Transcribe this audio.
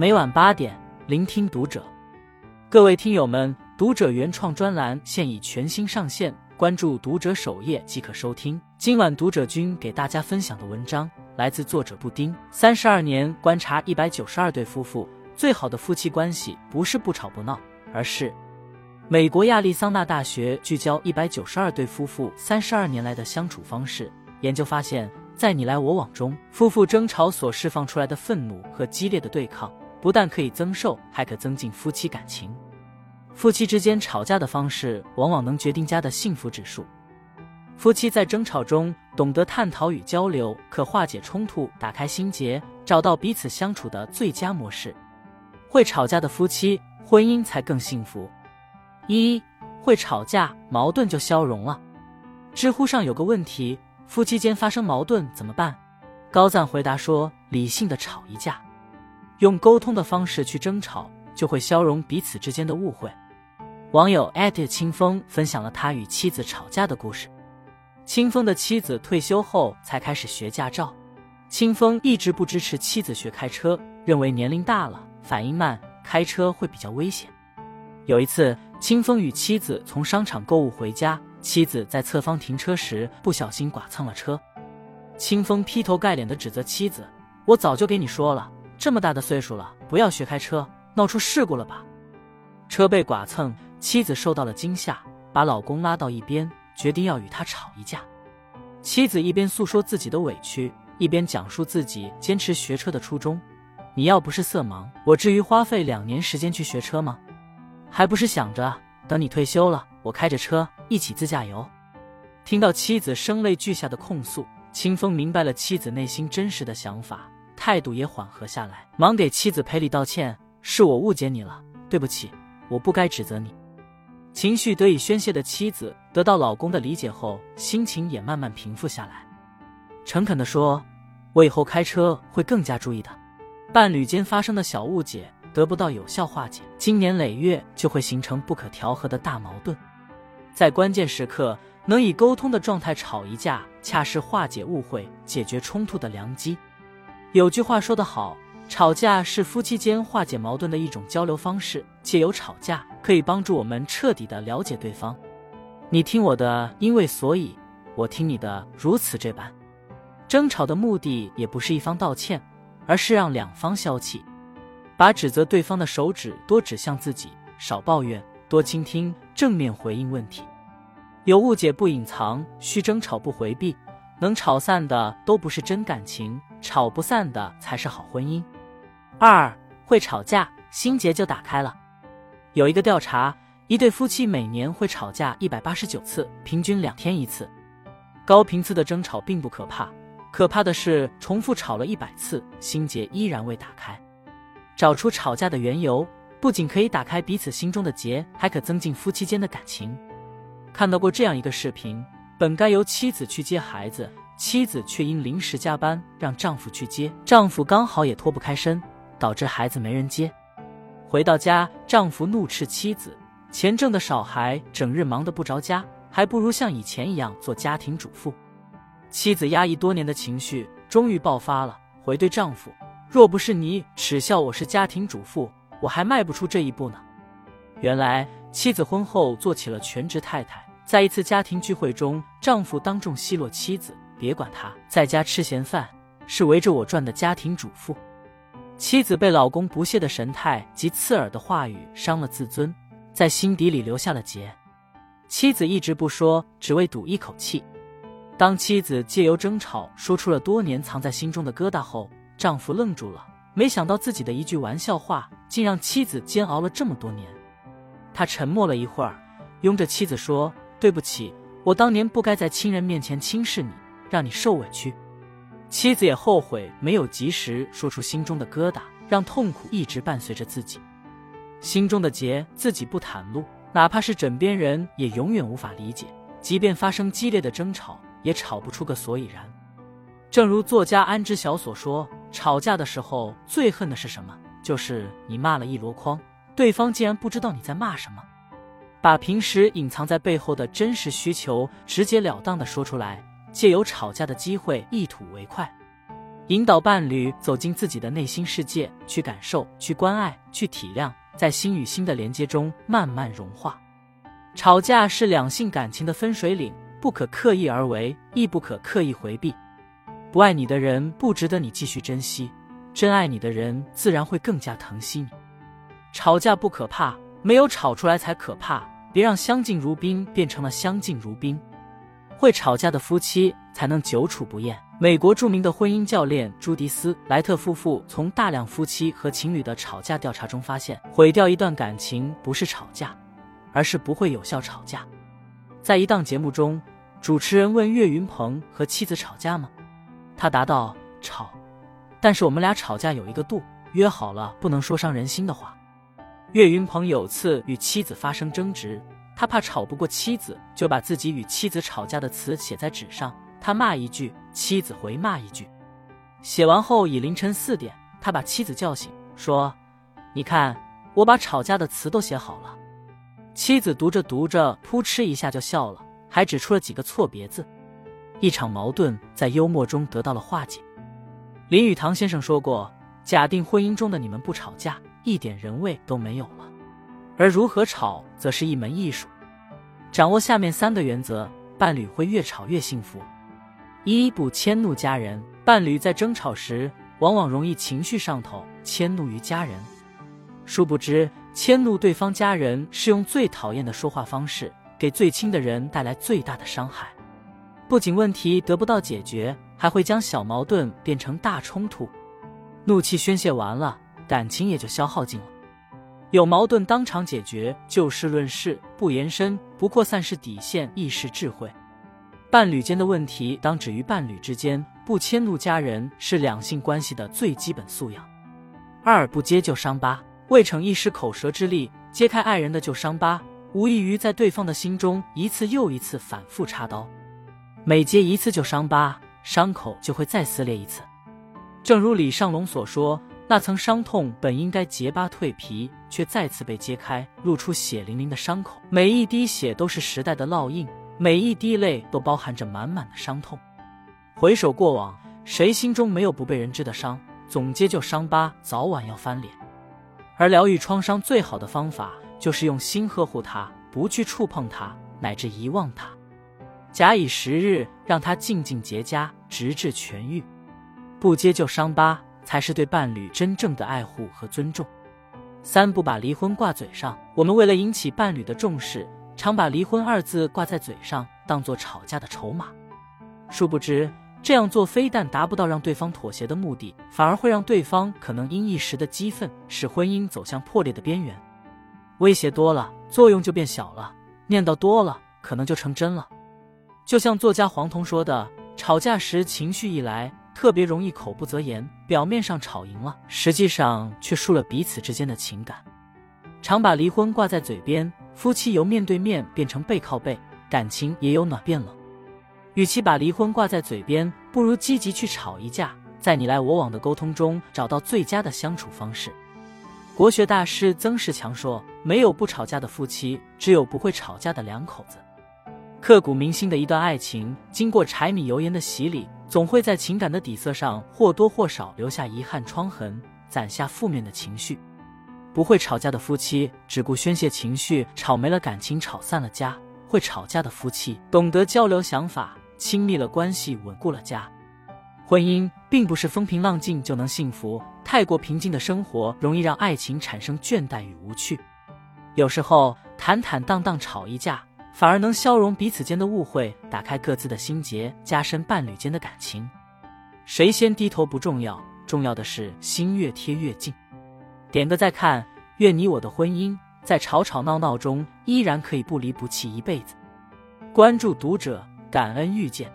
每晚八点，聆听读者。各位听友们，读者原创专栏现已全新上线，关注读者首页即可收听。今晚读者君给大家分享的文章来自作者布丁。三十二年观察一百九十二对夫妇，最好的夫妻关系不是不吵不闹，而是美国亚利桑那大学聚焦一百九十二对夫妇三十二年来的相处方式研究发现，在你来我往中，夫妇争吵所释放出来的愤怒和激烈的对抗。不但可以增寿，还可增进夫妻感情。夫妻之间吵架的方式，往往能决定家的幸福指数。夫妻在争吵中懂得探讨与交流，可化解冲突，打开心结，找到彼此相处的最佳模式。会吵架的夫妻，婚姻才更幸福。一会吵架，矛盾就消融了。知乎上有个问题：夫妻间发生矛盾怎么办？高赞回答说：理性的吵一架。用沟通的方式去争吵，就会消融彼此之间的误会。网友艾特清风分享了他与妻子吵架的故事。清风的妻子退休后才开始学驾照，清风一直不支持妻子学开车，认为年龄大了、反应慢，开车会比较危险。有一次，清风与妻子从商场购物回家，妻子在侧方停车时不小心剐蹭了车。清风劈头盖脸的指责妻子：“我早就给你说了。”这么大的岁数了，不要学开车，闹出事故了吧？车被剐蹭，妻子受到了惊吓，把老公拉到一边，决定要与他吵一架。妻子一边诉说自己的委屈，一边讲述自己坚持学车的初衷：“你要不是色盲，我至于花费两年时间去学车吗？还不是想着等你退休了，我开着车一起自驾游。”听到妻子声泪俱下的控诉，清风明白了妻子内心真实的想法。态度也缓和下来，忙给妻子赔礼道歉：“是我误解你了，对不起，我不该指责你。”情绪得以宣泄的妻子得到老公的理解后，心情也慢慢平复下来，诚恳地说：“我以后开车会更加注意的。”伴侣间发生的小误解得不到有效化解，经年累月就会形成不可调和的大矛盾。在关键时刻能以沟通的状态吵一架，恰是化解误会、解决冲突的良机。有句话说得好，吵架是夫妻间化解矛盾的一种交流方式。借由吵架，可以帮助我们彻底的了解对方。你听我的，因为所以，我听你的，如此这般。争吵的目的也不是一方道歉，而是让两方消气，把指责对方的手指多指向自己，少抱怨，多倾听，正面回应问题。有误解不隐藏，需争吵不回避。能吵散的都不是真感情，吵不散的才是好婚姻。二会吵架，心结就打开了。有一个调查，一对夫妻每年会吵架一百八十九次，平均两天一次。高频次的争吵并不可怕，可怕的是重复吵了一百次，心结依然未打开。找出吵架的缘由，不仅可以打开彼此心中的结，还可增进夫妻间的感情。看到过这样一个视频。本该由妻子去接孩子，妻子却因临时加班让丈夫去接，丈夫刚好也脱不开身，导致孩子没人接。回到家，丈夫怒斥妻子：“钱挣的少，还整日忙得不着家，还不如像以前一样做家庭主妇。”妻子压抑多年的情绪终于爆发了，回对丈夫：“若不是你耻笑我是家庭主妇，我还迈不出这一步呢。”原来，妻子婚后做起了全职太太。在一次家庭聚会中，丈夫当众奚落妻子：“别管他，在家吃闲饭，是围着我转的家庭主妇。”妻子被老公不屑的神态及刺耳的话语伤了自尊，在心底里留下了结。妻子一直不说，只为赌一口气。当妻子借由争吵说出了多年藏在心中的疙瘩后，丈夫愣住了，没想到自己的一句玩笑话竟让妻子煎熬了这么多年。他沉默了一会儿，拥着妻子说。对不起，我当年不该在亲人面前轻视你，让你受委屈。妻子也后悔没有及时说出心中的疙瘩，让痛苦一直伴随着自己。心中的结自己不袒露，哪怕是枕边人也永远无法理解。即便发生激烈的争吵，也吵不出个所以然。正如作家安之晓所说：“吵架的时候最恨的是什么？就是你骂了一箩筐，对方竟然不知道你在骂什么。”把平时隐藏在背后的真实需求直截了当的说出来，借由吵架的机会一吐为快。引导伴侣走进自己的内心世界，去感受，去关爱，去体谅，在心与心的连接中慢慢融化。吵架是两性感情的分水岭，不可刻意而为，亦不可刻意回避。不爱你的人不值得你继续珍惜，真爱你的人自然会更加疼惜你。吵架不可怕，没有吵出来才可怕。别让相敬如宾变成了相敬如宾。会吵架的夫妻才能久处不厌。美国著名的婚姻教练朱迪斯·莱特夫妇从大量夫妻和情侣的吵架调查中发现，毁掉一段感情不是吵架，而是不会有效吵架。在一档节目中，主持人问岳云鹏和妻子吵架吗？他答道：吵，但是我们俩吵架有一个度，约好了不能说伤人心的话。岳云鹏有次与妻子发生争执，他怕吵不过妻子，就把自己与妻子吵架的词写在纸上。他骂一句，妻子回骂一句。写完后已凌晨四点，他把妻子叫醒，说：“你看，我把吵架的词都写好了。”妻子读着读着，扑哧一下就笑了，还指出了几个错别字。一场矛盾在幽默中得到了化解。林语堂先生说过：“假定婚姻中的你们不吵架，一点人味都没有了。而如何吵，则是一门艺术。掌握下面三个原则，伴侣会越吵越幸福。”一不迁怒家人，伴侣在争吵时往往容易情绪上头，迁怒于家人。殊不知，迁怒对方家人是用最讨厌的说话方式，给最亲的人带来最大的伤害。不仅问题得不到解决，还会将小矛盾变成大冲突。怒气宣泄完了，感情也就消耗尽了。有矛盾当场解决，就事论事，不延伸，不扩散是底线，亦是智慧。伴侣间的问题当止于伴侣之间，不迁怒家人是两性关系的最基本素养。二不揭旧伤疤，未逞一时口舌之力揭开爱人的旧伤疤，无异于在对方的心中一次又一次反复插刀。每揭一次旧伤疤，伤口就会再撕裂一次。正如李尚龙所说：“那层伤痛本应该结疤蜕皮，却再次被揭开，露出血淋淋的伤口。每一滴血都是时代的烙印。”每一滴泪都包含着满满的伤痛。回首过往，谁心中没有不被人知的伤？总结就伤疤，早晚要翻脸。而疗愈创伤最好的方法，就是用心呵护它，不去触碰它，乃至遗忘它。假以时日，让它静静结痂，直至痊愈。不揭旧伤疤，才是对伴侣真正的爱护和尊重。三不把离婚挂嘴上。我们为了引起伴侣的重视。常把离婚二字挂在嘴上，当做吵架的筹码。殊不知，这样做非但达不到让对方妥协的目的，反而会让对方可能因一时的激愤，使婚姻走向破裂的边缘。威胁多了，作用就变小了；念叨多了，可能就成真了。就像作家黄铜说的：“吵架时情绪一来，特别容易口不择言，表面上吵赢了，实际上却输了彼此之间的情感。”常把离婚挂在嘴边。夫妻由面对面变成背靠背，感情也有暖变冷。与其把离婚挂在嘴边，不如积极去吵一架，在你来我往的沟通中找到最佳的相处方式。国学大师曾仕强说：“没有不吵架的夫妻，只有不会吵架的两口子。”刻骨铭心的一段爱情，经过柴米油盐的洗礼，总会在情感的底色上或多或少留下遗憾疮痕，攒下负面的情绪。不会吵架的夫妻只顾宣泄情绪，吵没了感情，吵散了家；会吵架的夫妻懂得交流想法，亲密了关系，稳固了家。婚姻并不是风平浪静就能幸福，太过平静的生活容易让爱情产生倦怠与无趣。有时候坦坦荡荡吵一架，反而能消融彼此间的误会，打开各自的心结，加深伴侣间的感情。谁先低头不重要，重要的是心越贴越近。点个再看，愿你我的婚姻在吵吵闹闹中依然可以不离不弃一辈子。关注读者，感恩遇见。